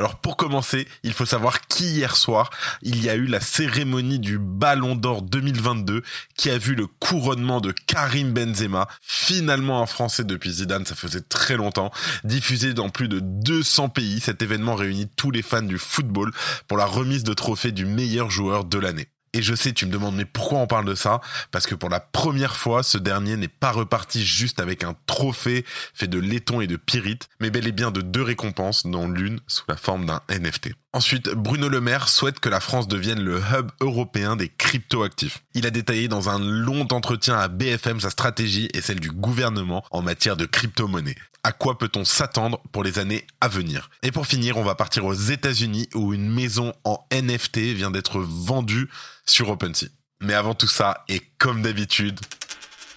Alors pour commencer, il faut savoir qu'hier soir, il y a eu la cérémonie du Ballon d'Or 2022 qui a vu le couronnement de Karim Benzema, finalement un Français depuis Zidane, ça faisait très longtemps, diffusé dans plus de 200 pays. Cet événement réunit tous les fans du football pour la remise de trophée du meilleur joueur de l'année. Et je sais, tu me demandes, mais pourquoi on parle de ça? Parce que pour la première fois, ce dernier n'est pas reparti juste avec un trophée fait de laiton et de pyrite, mais bel et bien de deux récompenses, dont l'une sous la forme d'un NFT. Ensuite, Bruno Le Maire souhaite que la France devienne le hub européen des cryptoactifs. Il a détaillé dans un long entretien à BFM sa stratégie et celle du gouvernement en matière de crypto-monnaie. À quoi peut-on s'attendre pour les années à venir? Et pour finir, on va partir aux États-Unis où une maison en NFT vient d'être vendue sur OpenSea. Mais avant tout ça, et comme d'habitude,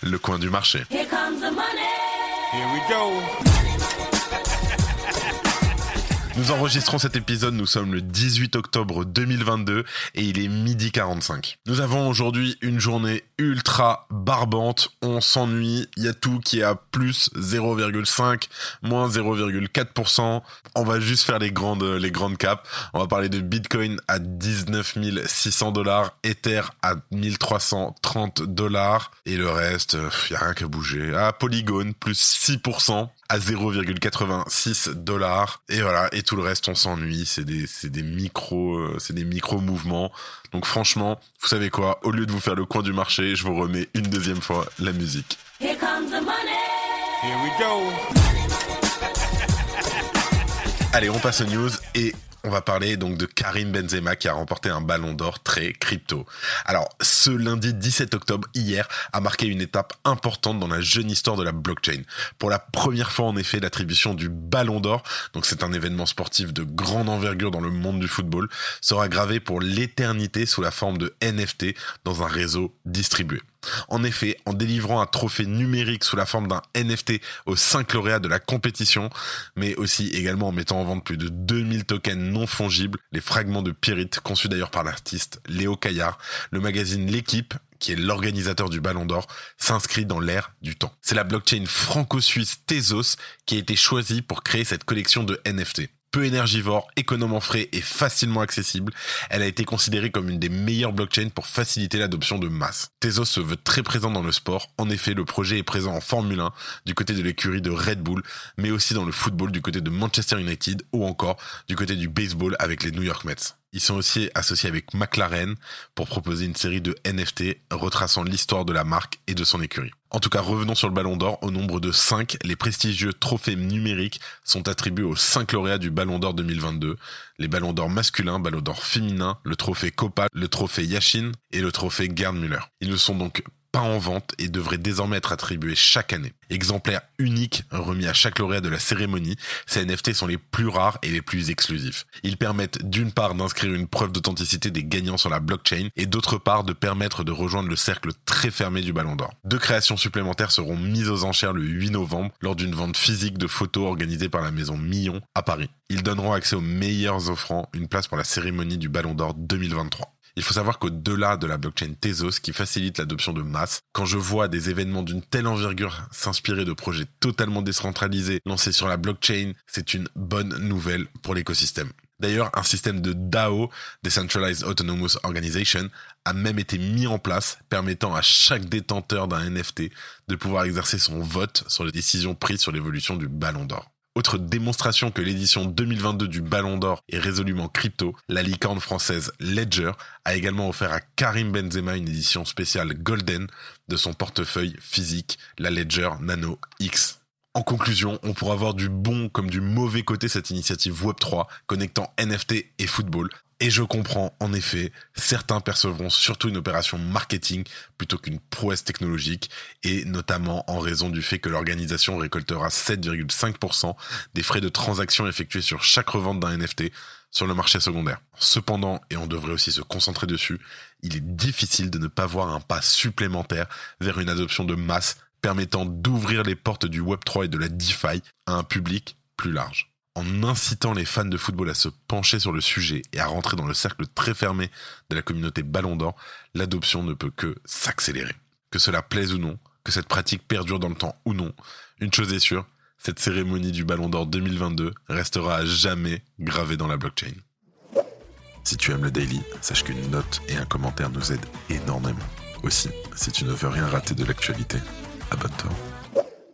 le coin du marché. Here comes the money. Here we go. Nous enregistrons cet épisode, nous sommes le 18 octobre 2022 et il est midi 45. Nous avons aujourd'hui une journée ultra barbante, on s'ennuie, il y a tout qui est à plus 0,5, moins 0,4%. On va juste faire les grandes, les grandes caps. On va parler de Bitcoin à 19 600 dollars, Ether à 1330 dollars et le reste, il y a rien qu'à bouger. Ah, Polygon plus 6% à 0,86 dollars et voilà et tout le reste on s'ennuie c'est des c'est des micros euh, c'est des micro mouvements donc franchement vous savez quoi au lieu de vous faire le coin du marché je vous remets une deuxième fois la musique Here comes the money. Here we go. allez on passe aux news et on va parler donc de Karim Benzema qui a remporté un ballon d'or très crypto. Alors, ce lundi 17 octobre, hier, a marqué une étape importante dans la jeune histoire de la blockchain. Pour la première fois, en effet, l'attribution du ballon d'or, donc c'est un événement sportif de grande envergure dans le monde du football, sera gravée pour l'éternité sous la forme de NFT dans un réseau distribué. En effet, en délivrant un trophée numérique sous la forme d'un NFT aux 5 lauréats de la compétition, mais aussi également en mettant en vente plus de 2000 tokens non fongibles, les fragments de Pyrite conçus d'ailleurs par l'artiste Léo Caillard, le magazine L'équipe qui est l'organisateur du Ballon d'Or, s'inscrit dans l'ère du temps. C'est la blockchain franco-suisse Tezos qui a été choisie pour créer cette collection de NFT peu énergivore, économement frais et facilement accessible, elle a été considérée comme une des meilleures blockchains pour faciliter l'adoption de masse. Tezos se veut très présent dans le sport. En effet, le projet est présent en Formule 1 du côté de l'écurie de Red Bull, mais aussi dans le football du côté de Manchester United ou encore du côté du baseball avec les New York Mets. Ils sont aussi associés avec McLaren pour proposer une série de NFT retraçant l'histoire de la marque et de son écurie. En tout cas, revenons sur le Ballon d'Or. Au nombre de 5, les prestigieux trophées numériques sont attribués aux 5 lauréats du Ballon d'Or 2022. Les Ballons d'Or masculins, Ballon d'Or féminin, le trophée Copa, le trophée Yashin et le trophée Gerd Müller. Ils ne sont donc pas en vente et devraient désormais être attribués chaque année. Exemplaires uniques remis à chaque lauréat de la cérémonie, ces NFT sont les plus rares et les plus exclusifs. Ils permettent d'une part d'inscrire une preuve d'authenticité des gagnants sur la blockchain et d'autre part de permettre de rejoindre le cercle très fermé du Ballon d'Or. Deux créations supplémentaires seront mises aux enchères le 8 novembre lors d'une vente physique de photos organisée par la maison Millon à Paris. Ils donneront accès aux meilleurs offrants une place pour la cérémonie du Ballon d'Or 2023. Il faut savoir qu'au-delà de la blockchain Tezos qui facilite l'adoption de masse, quand je vois des événements d'une telle envergure s'inspirer de projets totalement décentralisés lancés sur la blockchain, c'est une bonne nouvelle pour l'écosystème. D'ailleurs, un système de DAO, Decentralized Autonomous Organization, a même été mis en place, permettant à chaque détenteur d'un NFT de pouvoir exercer son vote sur les décisions prises sur l'évolution du ballon d'or. Autre démonstration que l'édition 2022 du Ballon d'Or est résolument crypto, la licorne française Ledger a également offert à Karim Benzema une édition spéciale Golden de son portefeuille physique, la Ledger Nano X. En conclusion, on pourra voir du bon comme du mauvais côté cette initiative Web3 connectant NFT et football. Et je comprends, en effet, certains percevront surtout une opération marketing plutôt qu'une prouesse technologique, et notamment en raison du fait que l'organisation récoltera 7,5% des frais de transaction effectués sur chaque revente d'un NFT sur le marché secondaire. Cependant, et on devrait aussi se concentrer dessus, il est difficile de ne pas voir un pas supplémentaire vers une adoption de masse permettant d'ouvrir les portes du Web3 et de la DeFi à un public plus large en incitant les fans de football à se pencher sur le sujet et à rentrer dans le cercle très fermé de la communauté Ballon d'Or, l'adoption ne peut que s'accélérer. Que cela plaise ou non, que cette pratique perdure dans le temps ou non, une chose est sûre, cette cérémonie du Ballon d'Or 2022 restera à jamais gravée dans la blockchain. Si tu aimes le daily, sache qu'une note et un commentaire nous aident énormément. Aussi, si tu ne veux rien rater de l'actualité, abonne-toi.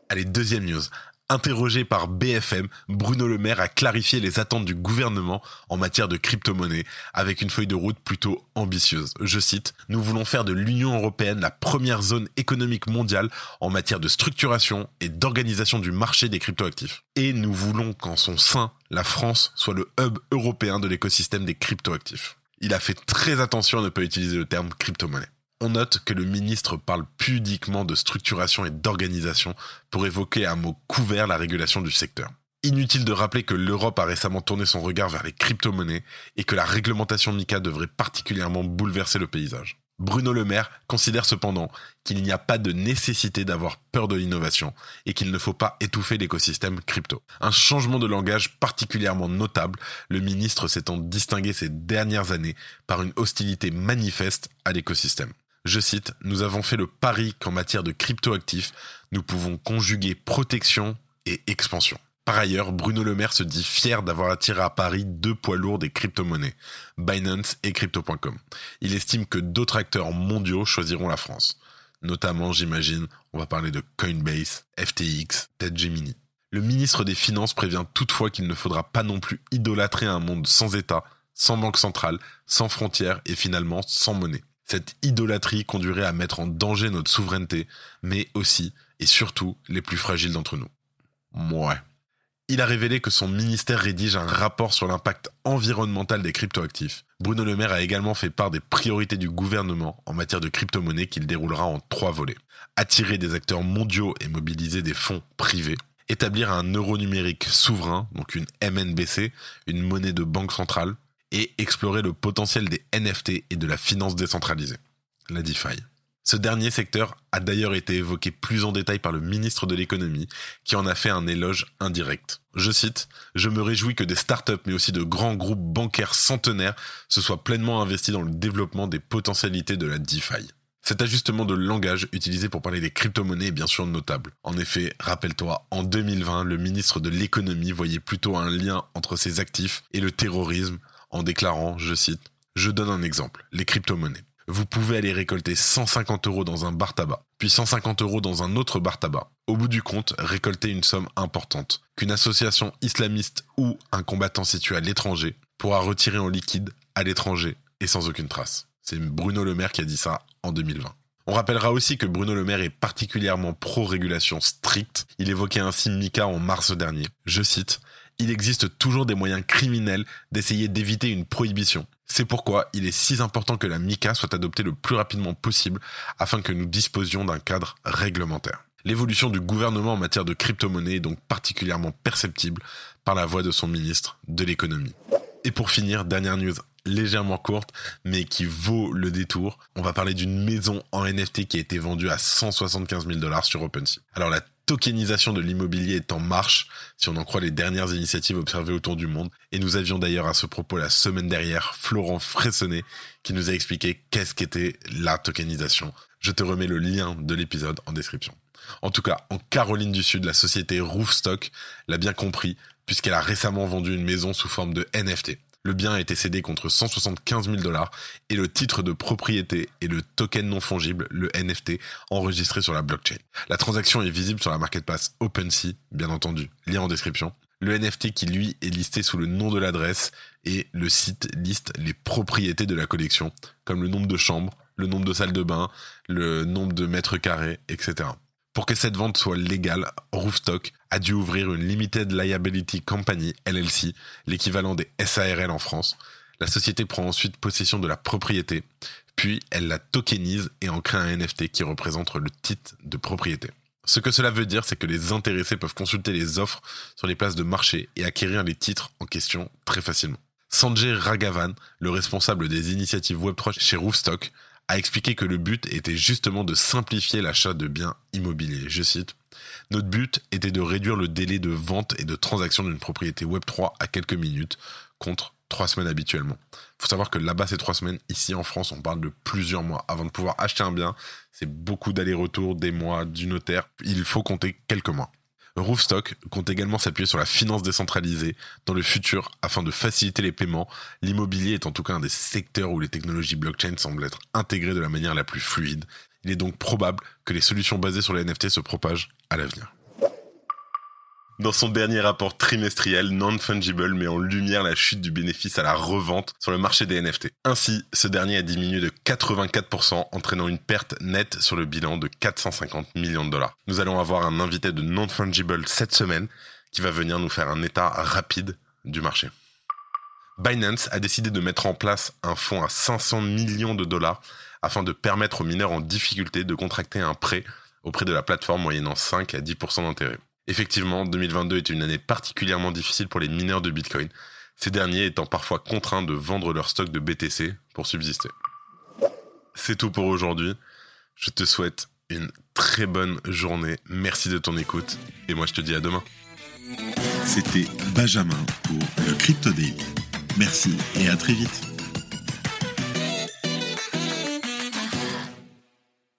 Allez, deuxième news. Interrogé par BFM, Bruno Le Maire a clarifié les attentes du gouvernement en matière de crypto-monnaie avec une feuille de route plutôt ambitieuse. Je cite, Nous voulons faire de l'Union européenne la première zone économique mondiale en matière de structuration et d'organisation du marché des cryptoactifs. Et nous voulons qu'en son sein, la France soit le hub européen de l'écosystème des cryptoactifs. Il a fait très attention à ne pas utiliser le terme crypto-monnaie. On note que le ministre parle pudiquement de structuration et d'organisation pour évoquer à mot couvert la régulation du secteur. Inutile de rappeler que l'Europe a récemment tourné son regard vers les crypto-monnaies et que la réglementation MICA devrait particulièrement bouleverser le paysage. Bruno Le Maire considère cependant qu'il n'y a pas de nécessité d'avoir peur de l'innovation et qu'il ne faut pas étouffer l'écosystème crypto. Un changement de langage particulièrement notable, le ministre s'étant distingué ces dernières années par une hostilité manifeste à l'écosystème. Je cite, Nous avons fait le pari qu'en matière de cryptoactifs, nous pouvons conjuguer protection et expansion. Par ailleurs, Bruno Le Maire se dit fier d'avoir attiré à Paris deux poids lourds des crypto-monnaies, Binance et Crypto.com. Il estime que d'autres acteurs mondiaux choisiront la France. Notamment, j'imagine, on va parler de Coinbase, FTX, peut Gemini. Le ministre des Finances prévient toutefois qu'il ne faudra pas non plus idolâtrer un monde sans État, sans banque centrale, sans frontières et finalement sans monnaie. Cette idolâtrie conduirait à mettre en danger notre souveraineté, mais aussi et surtout les plus fragiles d'entre nous. Ouais. Il a révélé que son ministère rédige un rapport sur l'impact environnemental des cryptoactifs. Bruno Le Maire a également fait part des priorités du gouvernement en matière de crypto-monnaie qu'il déroulera en trois volets. Attirer des acteurs mondiaux et mobiliser des fonds privés. Établir un euro numérique souverain, donc une MNBC, une monnaie de banque centrale, et explorer le potentiel des NFT et de la finance décentralisée, la DeFi. Ce dernier secteur a d'ailleurs été évoqué plus en détail par le ministre de l'économie, qui en a fait un éloge indirect. Je cite, Je me réjouis que des startups, mais aussi de grands groupes bancaires centenaires, se soient pleinement investis dans le développement des potentialités de la DeFi. Cet ajustement de langage utilisé pour parler des crypto-monnaies est bien sûr notable. En effet, rappelle-toi, en 2020, le ministre de l'économie voyait plutôt un lien entre ses actifs et le terrorisme en déclarant, je cite, Je donne un exemple, les crypto-monnaies. Vous pouvez aller récolter 150 euros dans un bar tabac, puis 150 euros dans un autre bar tabac. Au bout du compte, récolter une somme importante, qu'une association islamiste ou un combattant situé à l'étranger pourra retirer en liquide à l'étranger et sans aucune trace. C'est Bruno Le Maire qui a dit ça en 2020. On rappellera aussi que Bruno Le Maire est particulièrement pro-régulation stricte. Il évoquait ainsi Mika en mars dernier. Je cite il existe toujours des moyens criminels d'essayer d'éviter une prohibition. C'est pourquoi il est si important que la MICA soit adoptée le plus rapidement possible afin que nous disposions d'un cadre réglementaire. L'évolution du gouvernement en matière de crypto-monnaie est donc particulièrement perceptible par la voix de son ministre de l'économie. Et pour finir, dernière news légèrement courte, mais qui vaut le détour. On va parler d'une maison en NFT qui a été vendue à 175 000 dollars sur OpenSea. Tokenisation de l'immobilier est en marche, si on en croit les dernières initiatives observées autour du monde. Et nous avions d'ailleurs à ce propos la semaine dernière Florent Fressonnet qui nous a expliqué qu'est-ce qu'était la tokenisation. Je te remets le lien de l'épisode en description. En tout cas, en Caroline du Sud, la société Roofstock l'a bien compris puisqu'elle a récemment vendu une maison sous forme de NFT. Le bien a été cédé contre 175 000 dollars et le titre de propriété et le token non fongible, le NFT, enregistré sur la blockchain. La transaction est visible sur la marketplace OpenSea, bien entendu, lien en description. Le NFT qui lui est listé sous le nom de l'adresse et le site liste les propriétés de la collection, comme le nombre de chambres, le nombre de salles de bain, le nombre de mètres carrés, etc. Pour que cette vente soit légale, Roofstock a dû ouvrir une Limited Liability Company, LLC, l'équivalent des SARL en France. La société prend ensuite possession de la propriété, puis elle la tokenise et en crée un NFT qui représente le titre de propriété. Ce que cela veut dire, c'est que les intéressés peuvent consulter les offres sur les places de marché et acquérir les titres en question très facilement. Sanjay Raghavan, le responsable des initiatives Web3 chez Roofstock, a expliqué que le but était justement de simplifier l'achat de biens immobiliers. Je cite, Notre but était de réduire le délai de vente et de transaction d'une propriété Web3 à quelques minutes contre trois semaines habituellement. faut savoir que là-bas, c'est trois semaines. Ici, en France, on parle de plusieurs mois. Avant de pouvoir acheter un bien, c'est beaucoup d'allers-retours, des mois, du notaire. Il faut compter quelques mois. Roofstock compte également s'appuyer sur la finance décentralisée dans le futur afin de faciliter les paiements. L'immobilier est en tout cas un des secteurs où les technologies blockchain semblent être intégrées de la manière la plus fluide. Il est donc probable que les solutions basées sur les NFT se propagent à l'avenir. Dans son dernier rapport trimestriel, Non-Fungible met en lumière la chute du bénéfice à la revente sur le marché des NFT. Ainsi, ce dernier a diminué de 84%, entraînant une perte nette sur le bilan de 450 millions de dollars. Nous allons avoir un invité de Non-Fungible cette semaine qui va venir nous faire un état rapide du marché. Binance a décidé de mettre en place un fonds à 500 millions de dollars afin de permettre aux mineurs en difficulté de contracter un prêt auprès de la plateforme moyennant 5 à 10% d'intérêt. Effectivement, 2022 est une année particulièrement difficile pour les mineurs de Bitcoin, ces derniers étant parfois contraints de vendre leur stock de BTC pour subsister. C'est tout pour aujourd'hui. Je te souhaite une très bonne journée. Merci de ton écoute et moi je te dis à demain. C'était Benjamin pour le Crypto Daily. Merci et à très vite.